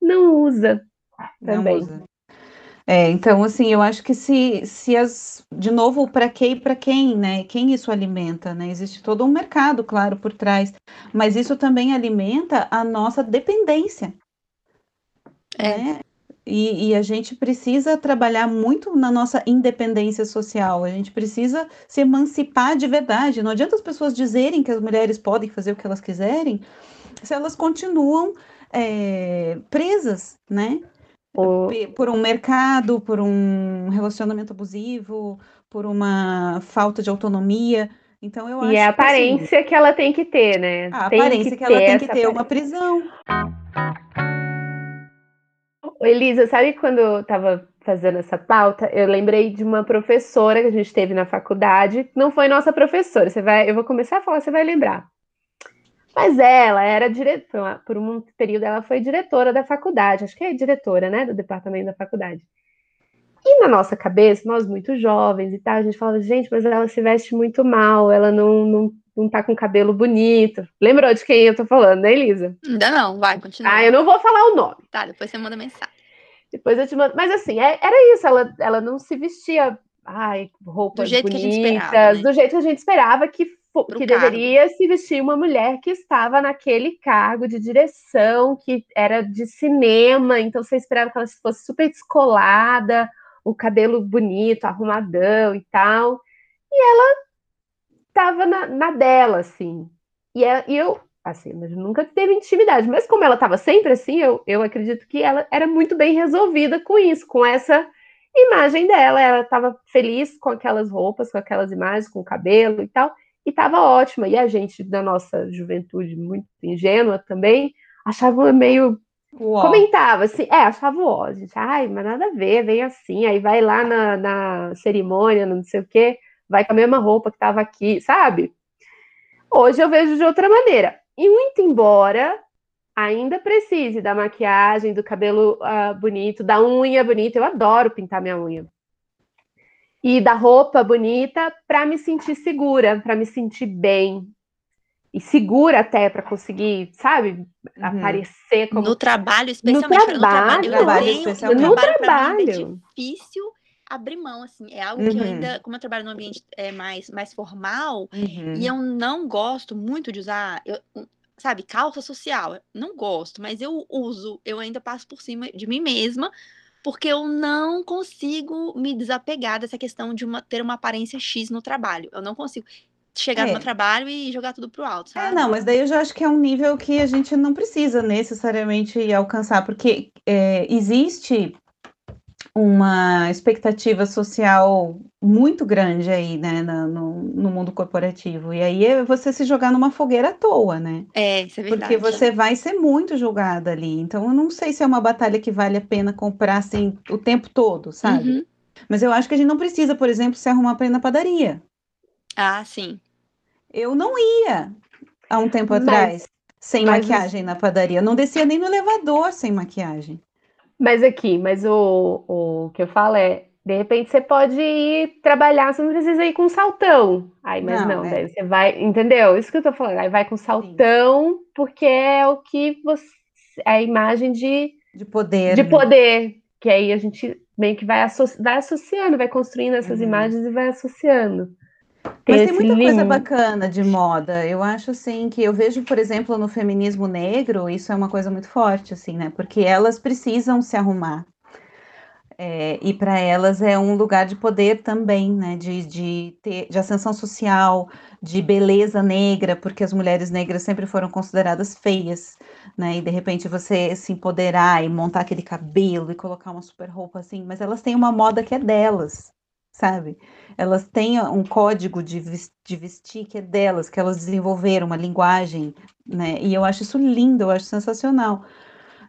não usa Não também. usa. É, então, assim, eu acho que se, se as, de novo, para quem e para quem, né? Quem isso alimenta, né? Existe todo um mercado, claro, por trás, mas isso também alimenta a nossa dependência, É. né? E, e, a gente precisa trabalhar muito na nossa independência social, a gente precisa se emancipar de verdade. Não adianta as pessoas dizerem que as mulheres podem fazer o que elas quiserem se elas continuam é, presas, né? O... Por um mercado, por um relacionamento abusivo, por uma falta de autonomia. Então eu e acho é a aparência que, assim, que ela tem que ter, né? A tem aparência que, que ela tem que ter uma prisão. Elisa, sabe quando eu estava fazendo essa pauta, eu lembrei de uma professora que a gente teve na faculdade. Não foi nossa professora, você vai, eu vou começar a falar, você vai lembrar. Mas ela era diretora, por um período ela foi diretora da faculdade, acho que é diretora, né, do departamento da faculdade. E na nossa cabeça, nós muito jovens e tal, a gente falava, gente, mas ela se veste muito mal, ela não, não, não tá com cabelo bonito. Lembrou de quem eu tô falando, né, Elisa? Ainda não, vai, continua. Ah, eu não vou falar o nome. Tá, depois você manda mensagem. Depois eu te mando. Mas assim, é, era isso, ela, ela não se vestia, ai, roupas do jeito bonitas, que a gente esperava, né? do jeito que a gente esperava que, que deveria se vestir uma mulher que estava naquele cargo de direção, que era de cinema, então você esperava que ela fosse super descolada, o cabelo bonito, arrumadão e tal. E ela tava na, na dela, assim. E, é, e eu, assim, nunca teve intimidade, mas como ela estava sempre assim, eu, eu acredito que ela era muito bem resolvida com isso, com essa imagem dela. Ela estava feliz com aquelas roupas, com aquelas imagens, com o cabelo e tal, e estava ótima. E a gente, da nossa juventude muito ingênua também, achava meio Uó. Comentava assim, é, achava ó, gente, ai, mas nada a ver, vem assim, aí vai lá na, na cerimônia, não sei o quê, vai com a mesma roupa que tava aqui, sabe? Hoje eu vejo de outra maneira. E muito embora ainda precise da maquiagem, do cabelo uh, bonito, da unha bonita, eu adoro pintar minha unha. E da roupa bonita para me sentir segura, para me sentir bem, e segura até para conseguir, sabe, uhum. aparecer como no trabalho, especialmente no trabalho, no trabalho, tenho, especialmente. no trabalho. é difícil abrir mão, assim, é algo uhum. que eu ainda, uhum. como eu trabalho num ambiente é, mais, mais formal, uhum. e eu não gosto muito de usar, eu, sabe, calça social, não gosto, mas eu uso, eu ainda passo por cima de mim mesma, porque eu não consigo me desapegar dessa questão de uma, ter uma aparência X no trabalho, eu não consigo chegar é. no meu trabalho e jogar tudo pro alto, é, sabe? É, não, mas daí eu já acho que é um nível que a gente não precisa necessariamente alcançar, porque é, existe uma expectativa social muito grande aí, né, no, no, mundo corporativo. E aí é você se jogar numa fogueira à toa, né? É, isso é verdade. Porque você vai ser muito julgada ali. Então, eu não sei se é uma batalha que vale a pena comprar, assim, o tempo todo, sabe? Uhum. Mas eu acho que a gente não precisa, por exemplo, se arrumar para ir na padaria. Ah, sim. Eu não ia há um tempo mas, atrás sem mas, maquiagem na padaria. Eu não descia nem no elevador sem maquiagem. Mas aqui, mas o, o que eu falo é, de repente você pode ir trabalhar, você não precisa ir com saltão. Aí, mas não, não é. daí você vai, entendeu? Isso que eu tô falando. Aí vai com saltão, Sim. porque é o que você. É a imagem de. De poder. De né? poder. Que aí a gente meio que vai, vai associando, vai construindo essas uhum. imagens e vai associando. Mas tem muita coisa bacana de moda. Eu acho assim que eu vejo, por exemplo, no feminismo negro, isso é uma coisa muito forte, assim, né? Porque elas precisam se arrumar. É, e para elas é um lugar de poder também, né? De, de, ter, de ascensão social, de beleza negra, porque as mulheres negras sempre foram consideradas feias, né? E de repente você se empoderar e montar aquele cabelo e colocar uma super roupa assim, mas elas têm uma moda que é delas sabe? Elas têm um código de, de vestir que é delas, que elas desenvolveram uma linguagem, né? E eu acho isso lindo, eu acho sensacional.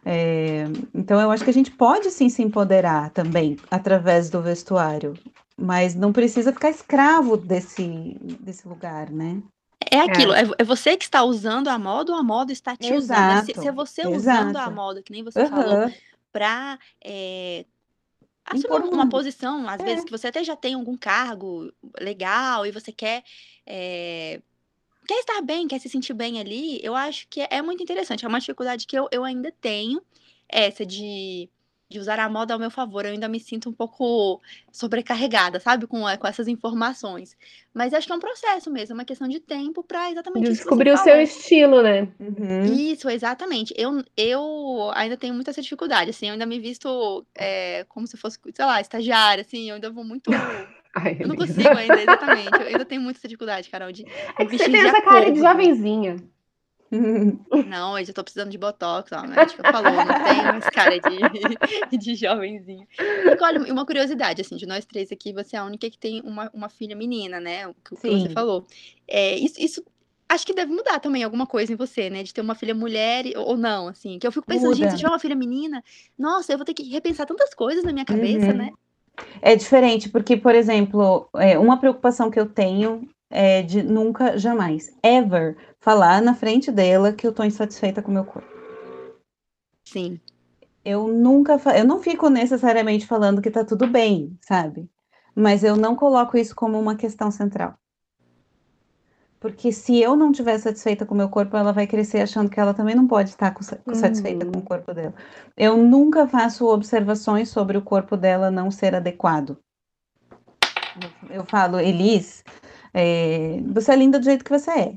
É, então eu acho que a gente pode sim se empoderar também através do vestuário, mas não precisa ficar escravo desse, desse lugar, né? É aquilo, é. é você que está usando a moda ou a moda está te Exato. usando. Se, se é você Exato. usando a moda, que nem você uhum. falou, para é, assumir uma posição, às é. vezes, que você até já tem algum cargo legal e você quer. É, quer estar bem, quer se sentir bem ali, eu acho que é muito interessante. É uma dificuldade que eu, eu ainda tenho, essa de de usar a moda ao meu favor. Eu ainda me sinto um pouco sobrecarregada, sabe, com, com essas informações. Mas acho que é um processo mesmo, é uma questão de tempo para exatamente descobrir o seu estilo, né? Uhum. Isso, exatamente. Eu, eu ainda tenho muita essa dificuldade, assim, eu ainda me visto é, como se fosse, sei lá, estagiária, assim, eu ainda vou muito. Ai, eu não consigo ainda, exatamente. Eu ainda tenho muita dificuldade, Carol, de. É que você tem essa cara de jovenzinha. Não, hoje eu tô precisando de botox, ó, a médica falou, não tem mais cara de, de jovenzinho. E olha, uma curiosidade, assim, de nós três aqui, você é a única que tem uma, uma filha menina, né? O que, que você falou. É, isso, isso acho que deve mudar também alguma coisa em você, né? De ter uma filha mulher ou não, assim. Que eu fico pensando, Muda. gente, se tiver uma filha menina, nossa, eu vou ter que repensar tantas coisas na minha cabeça, uhum. né? É diferente, porque, por exemplo, é, uma preocupação que eu tenho é de nunca, jamais, ever falar na frente dela que eu tô insatisfeita com o meu corpo. Sim. Eu nunca, eu não fico necessariamente falando que tá tudo bem, sabe? Mas eu não coloco isso como uma questão central. Porque se eu não estiver satisfeita com o meu corpo, ela vai crescer achando que ela também não pode estar satisfeita uhum. com o corpo dela. Eu nunca faço observações sobre o corpo dela não ser adequado. Eu falo, Elis, é, você é linda do jeito que você é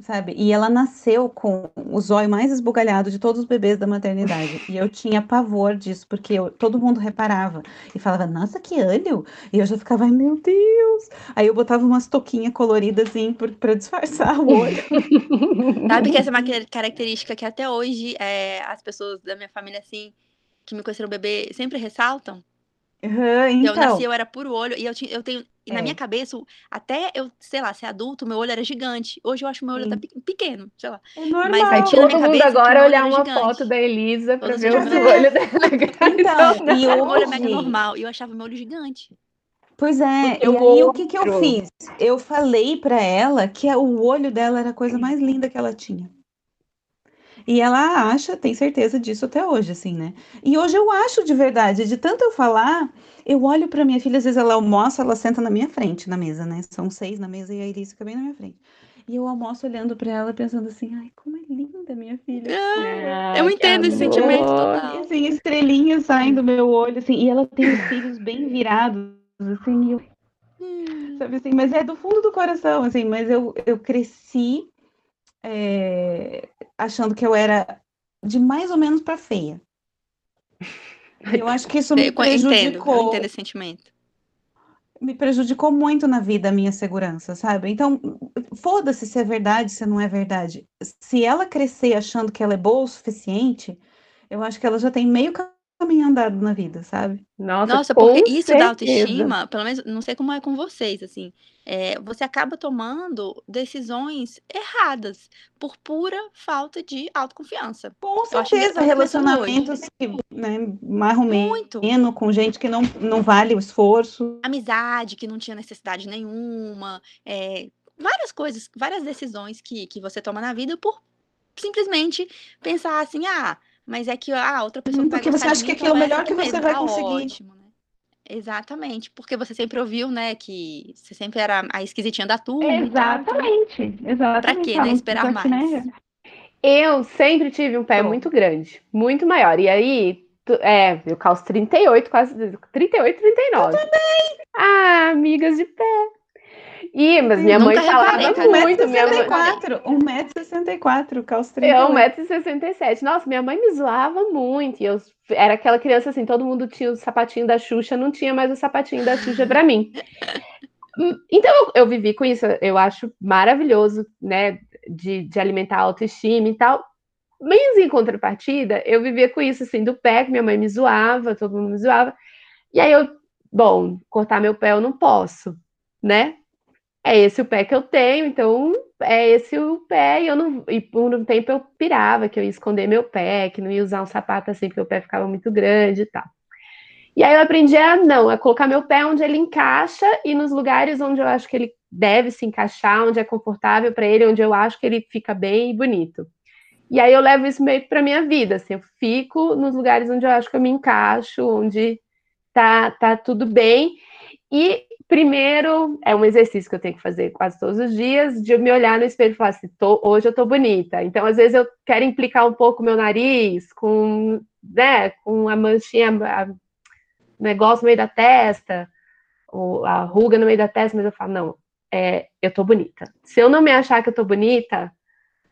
sabe? E ela nasceu com o zóio mais esbugalhado de todos os bebês da maternidade. e eu tinha pavor disso, porque eu, todo mundo reparava e falava, nossa, que olho! E eu já ficava, ai meu Deus! Aí eu botava umas toquinhas coloridas assim para disfarçar o olho. sabe que essa é uma característica que até hoje é, as pessoas da minha família, assim, que me conheceram bebê, sempre ressaltam? Uhum, então. Eu nasci, eu era puro olho, e eu, tinha, eu tenho. E na minha é. cabeça, até eu, sei lá, ser adulto, meu olho era gigante. Hoje eu acho meu olho tá pequeno, sei lá. É normal. Mas aí tinha Todo mundo agora olhar uma gigante. foto da Elisa pra ver o olho dela. Então, e hoje... O olho é mega normal. E eu achava meu olho gigante. Pois é, eu, e aí o que que eu fiz? Eu falei pra ela que o olho dela era a coisa mais linda que ela tinha. E ela acha, tem certeza disso até hoje, assim, né? E hoje eu acho de verdade, de tanto eu falar, eu olho para minha filha, às vezes ela almoça, ela senta na minha frente, na mesa, né? São seis na mesa e a Iris fica bem na minha frente. E eu almoço olhando para ela, pensando assim, ai, como é linda minha filha. Ah, eu entendo esse sentimento total. E assim, estrelinhas saem do meu olho, assim, e ela tem os cílios bem virados, assim, eu... Hum. Sabe assim, mas é do fundo do coração, assim, mas eu, eu cresci é, achando que eu era de mais ou menos para feia. Eu acho que isso me prejudicou. Entendo, entendo esse sentimento. Me prejudicou muito na vida a minha segurança, sabe? Então, foda-se se é verdade, se não é verdade. Se ela crescer achando que ela é boa o suficiente, eu acho que ela já tem meio caminho andado na vida, sabe? Nossa, Nossa porque isso certeza. da autoestima, pelo menos, não sei como é com vocês, assim, é, você acaba tomando decisões erradas por pura falta de autoconfiança. Com certeza, relacionamentos que, né, marromeno, com gente que não, não vale o esforço. Amizade que não tinha necessidade nenhuma, é, várias coisas, várias decisões que, que você toma na vida por simplesmente pensar assim, ah, mas é que a ah, outra pessoa hum, Porque você acha que aquilo é o melhor que você vai tá conseguir. Ótimo, né? Exatamente, porque você sempre ouviu, né, que você sempre era a esquisitinha da turma. Exatamente, exatamente. Pra quê, né, esperar mais? Né? Eu sempre tive um pé Pronto. muito grande, muito maior. E aí, é, eu calço 38, quase 38, 39. Eu também! Ah, amigas de pé. Ih, mas minha mãe falava muito. Minha mãe... 1,64m, calço 38. Eu, 1,67m. Nossa, minha mãe me zoava muito. E eu era aquela criança assim, todo mundo tinha o sapatinho da Xuxa, não tinha mais o sapatinho da Xuxa para mim. Então eu, eu, vivi com isso, eu acho maravilhoso, né, de, de alimentar a autoestima e tal. Mas em contrapartida, eu vivia com isso, assim, do pé, que minha mãe me zoava, todo mundo me zoava. E aí eu, bom, cortar meu pé eu não posso, né? É esse o pé que eu tenho, então é esse o pé, e eu não. E por um tempo eu pirava que eu ia esconder meu pé, que não ia usar um sapato assim, porque o pé ficava muito grande e tal. E aí eu aprendi a não, a colocar meu pé onde ele encaixa e nos lugares onde eu acho que ele deve se encaixar, onde é confortável para ele, onde eu acho que ele fica bem e bonito. E aí eu levo isso meio para minha vida, assim, eu fico nos lugares onde eu acho que eu me encaixo, onde tá, tá tudo bem. E Primeiro, é um exercício que eu tenho que fazer quase todos os dias, de me olhar no espelho e falar assim, tô, hoje eu tô bonita. Então, às vezes, eu quero implicar um pouco meu nariz com né, com a manchinha, a negócio no meio da testa, ou a ruga no meio da testa, mas eu falo, não, é, eu tô bonita. Se eu não me achar que eu tô bonita,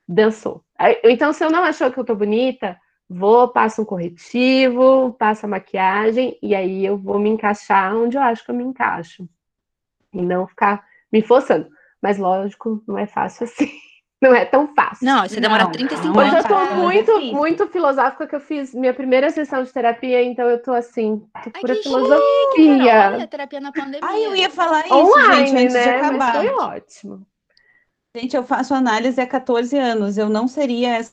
dançou. Então, se eu não achou que eu tô bonita, vou, passo um corretivo, passo a maquiagem, e aí eu vou me encaixar onde eu acho que eu me encaixo. E não ficar me forçando. Mas lógico, não é fácil assim. Não é tão fácil. Não, você demora não, 35 anos. Hoje eu tô é muito, é muito filosófica que eu fiz minha primeira sessão de terapia, então eu tô assim, tô Ai, pura filosofia. Chique, olha, terapia na pandemia. Ai, eu ia falar isso, Online, gente, antes né? de acabar. Mas foi ótimo. Gente, eu faço análise há 14 anos. Eu não seria essa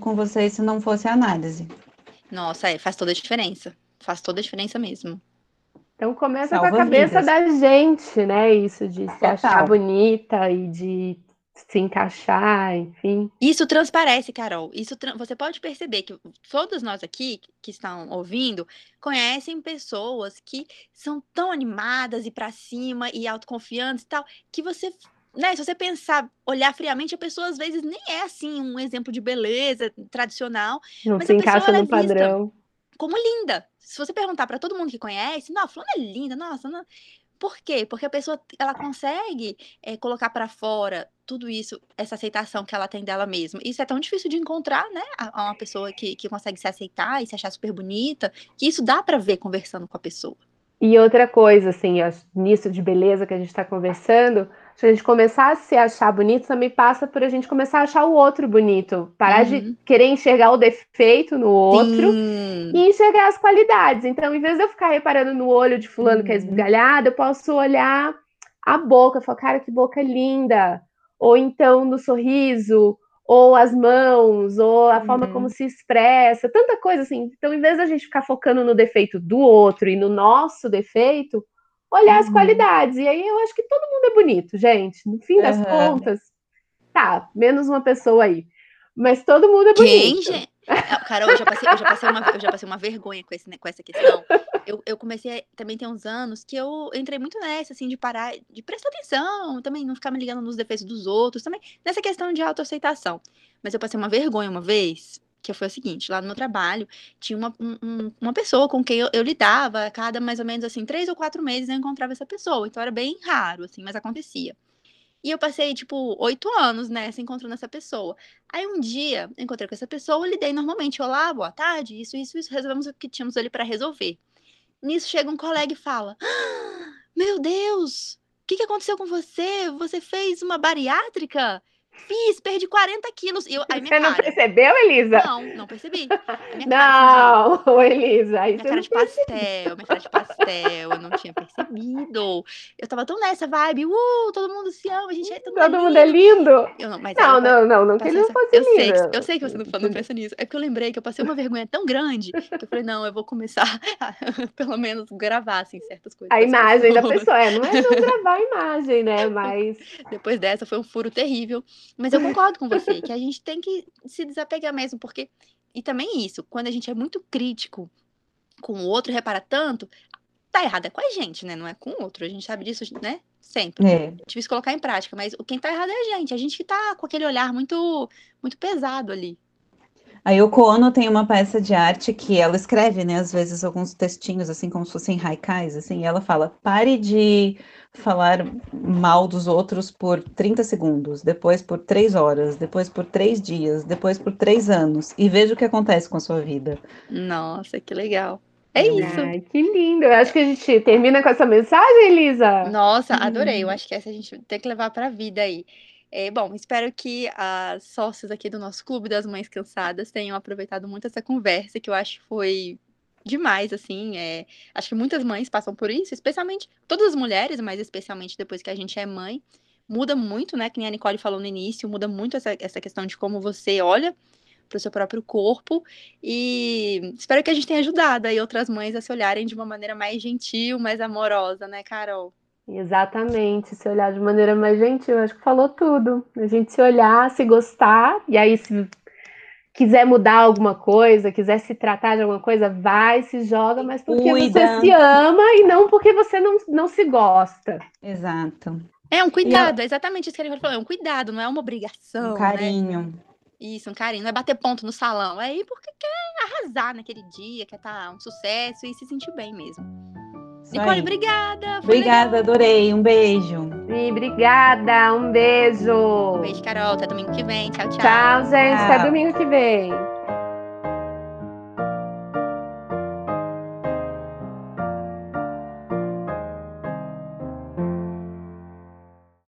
com vocês se não fosse análise. Nossa, é, faz toda a diferença. Faz toda a diferença mesmo. Então começa Salva com a cabeça vidas. da gente, né? Isso de se Total. achar bonita e de se encaixar, enfim. Isso transparece, Carol. Isso tra você pode perceber que todos nós aqui que estão ouvindo conhecem pessoas que são tão animadas e para cima e autoconfiantes e tal, que você né, se você pensar, olhar friamente, a pessoa às vezes nem é assim um exemplo de beleza tradicional, Não mas se a encaixa pessoa no é vista padrão. Como linda. Se você perguntar para todo mundo que conhece, não, fulana é linda, nossa, não... Por quê? Porque a pessoa ela consegue é, colocar para fora tudo isso, essa aceitação que ela tem dela mesma. Isso é tão difícil de encontrar, né? A uma pessoa que, que consegue se aceitar e se achar super bonita, que isso dá para ver conversando com a pessoa. E outra coisa, assim, nisso de beleza que a gente está conversando, se a gente começar a se achar bonito, também passa por a gente começar a achar o outro bonito. Parar uhum. de querer enxergar o defeito no outro Sim. e enxergar as qualidades. Então, em vez de eu ficar reparando no olho de fulano uhum. que é uhum. esbugalhado, eu posso olhar a boca, falar, cara, que boca linda. Ou então no sorriso, ou as mãos, ou a uhum. forma como se expressa, tanta coisa assim. Então, em vez da gente ficar focando no defeito do outro e no nosso defeito, olhar uhum. as qualidades. E aí eu acho que todo mundo é bonito, gente. No fim das uhum. contas, tá, menos uma pessoa aí. Mas todo mundo é bonito. Quem, gente? Carol, eu já passei, eu já passei, uma, eu já passei uma vergonha com, esse, com essa questão. Eu, eu comecei, também tem uns anos, que eu entrei muito nessa, assim, de parar, de prestar atenção, também não ficar me ligando nos defeitos dos outros, também nessa questão de autoaceitação. Mas eu passei uma vergonha uma vez, que foi o seguinte, lá no meu trabalho, tinha uma, um, uma pessoa com quem eu, eu, lidava, cada mais ou menos, assim, três ou quatro meses eu encontrava essa pessoa, então era bem raro, assim, mas acontecia. E eu passei, tipo, oito anos, né, se encontrando essa pessoa. Aí um dia, encontrei com essa pessoa, lidei normalmente. Olá, boa tarde, isso, isso, isso, resolvemos o que tínhamos ali para resolver. Nisso chega um colega e fala: ah, Meu Deus, o que, que aconteceu com você? Você fez uma bariátrica? Fiz, perdi 40 quilos. Eu, aí você não cara, percebeu, Elisa? Não, não percebi. não, cara, Elisa. Aí minha cara de pastel, minha cara de pastel, eu não tinha percebido. Eu tava tão nessa vibe, uh, todo mundo se ama, a gente é todo, todo mundo é lindo. Eu não, mas não, não, não, não, que ele não fosse eu lindo. Sei, eu sei que você não, não pensa nisso. É porque eu lembrei que eu passei uma vergonha tão grande que eu falei, não, eu vou começar a, pelo menos, gravar, assim, certas coisas. A imagem pessoas. da pessoa, é, não é não gravar a imagem, né, mas... Depois dessa foi um furo terrível. Mas eu concordo com você, que a gente tem que se desapegar mesmo, porque. E também isso, quando a gente é muito crítico com o outro, repara tanto, tá errado é com a gente, né? Não é com o outro. A gente sabe disso, né? Sempre. É. Difícil colocar em prática, mas quem tá errado é a gente. A gente que tá com aquele olhar muito, muito pesado ali. A Yoko Ono tem uma peça de arte que ela escreve, né, às vezes alguns textinhos, assim, como se fossem haikais, assim, e ela fala, pare de falar mal dos outros por 30 segundos, depois por 3 horas, depois por 3 dias, depois por 3 anos, e veja o que acontece com a sua vida. Nossa, que legal. É isso. Ai, que lindo. Eu acho que a gente termina com essa mensagem, Elisa. Nossa, adorei. Eu acho que essa a gente tem que levar para a vida aí. É, bom, espero que as sócias aqui do nosso Clube das Mães Cansadas tenham aproveitado muito essa conversa, que eu acho que foi demais, assim. É, acho que muitas mães passam por isso, especialmente todas as mulheres, mas especialmente depois que a gente é mãe. Muda muito, né? Que nem a Nicole falou no início, muda muito essa, essa questão de como você olha para o seu próprio corpo. E espero que a gente tenha ajudado aí outras mães a se olharem de uma maneira mais gentil, mais amorosa, né, Carol? Exatamente, se olhar de maneira mais gentil, acho que falou tudo. A gente se olhar, se gostar, e aí se quiser mudar alguma coisa, quiser se tratar de alguma coisa, vai, se joga, mas porque Cuida. você se ama e não porque você não, não se gosta. Exato. É um cuidado, é exatamente isso que ele falou, é um cuidado, não é uma obrigação. Um carinho. Né? Isso, um carinho. Não é bater ponto no salão. É ir porque quer arrasar naquele dia, quer estar um sucesso e se sentir bem mesmo. Nicole, obrigada. Obrigada, adorei. Um beijo. E obrigada, um beijo. legal. Um beijo, Carol. Até domingo que vem. Tchau, tchau. Tchau, gente. Até Tchau. domingo que vem.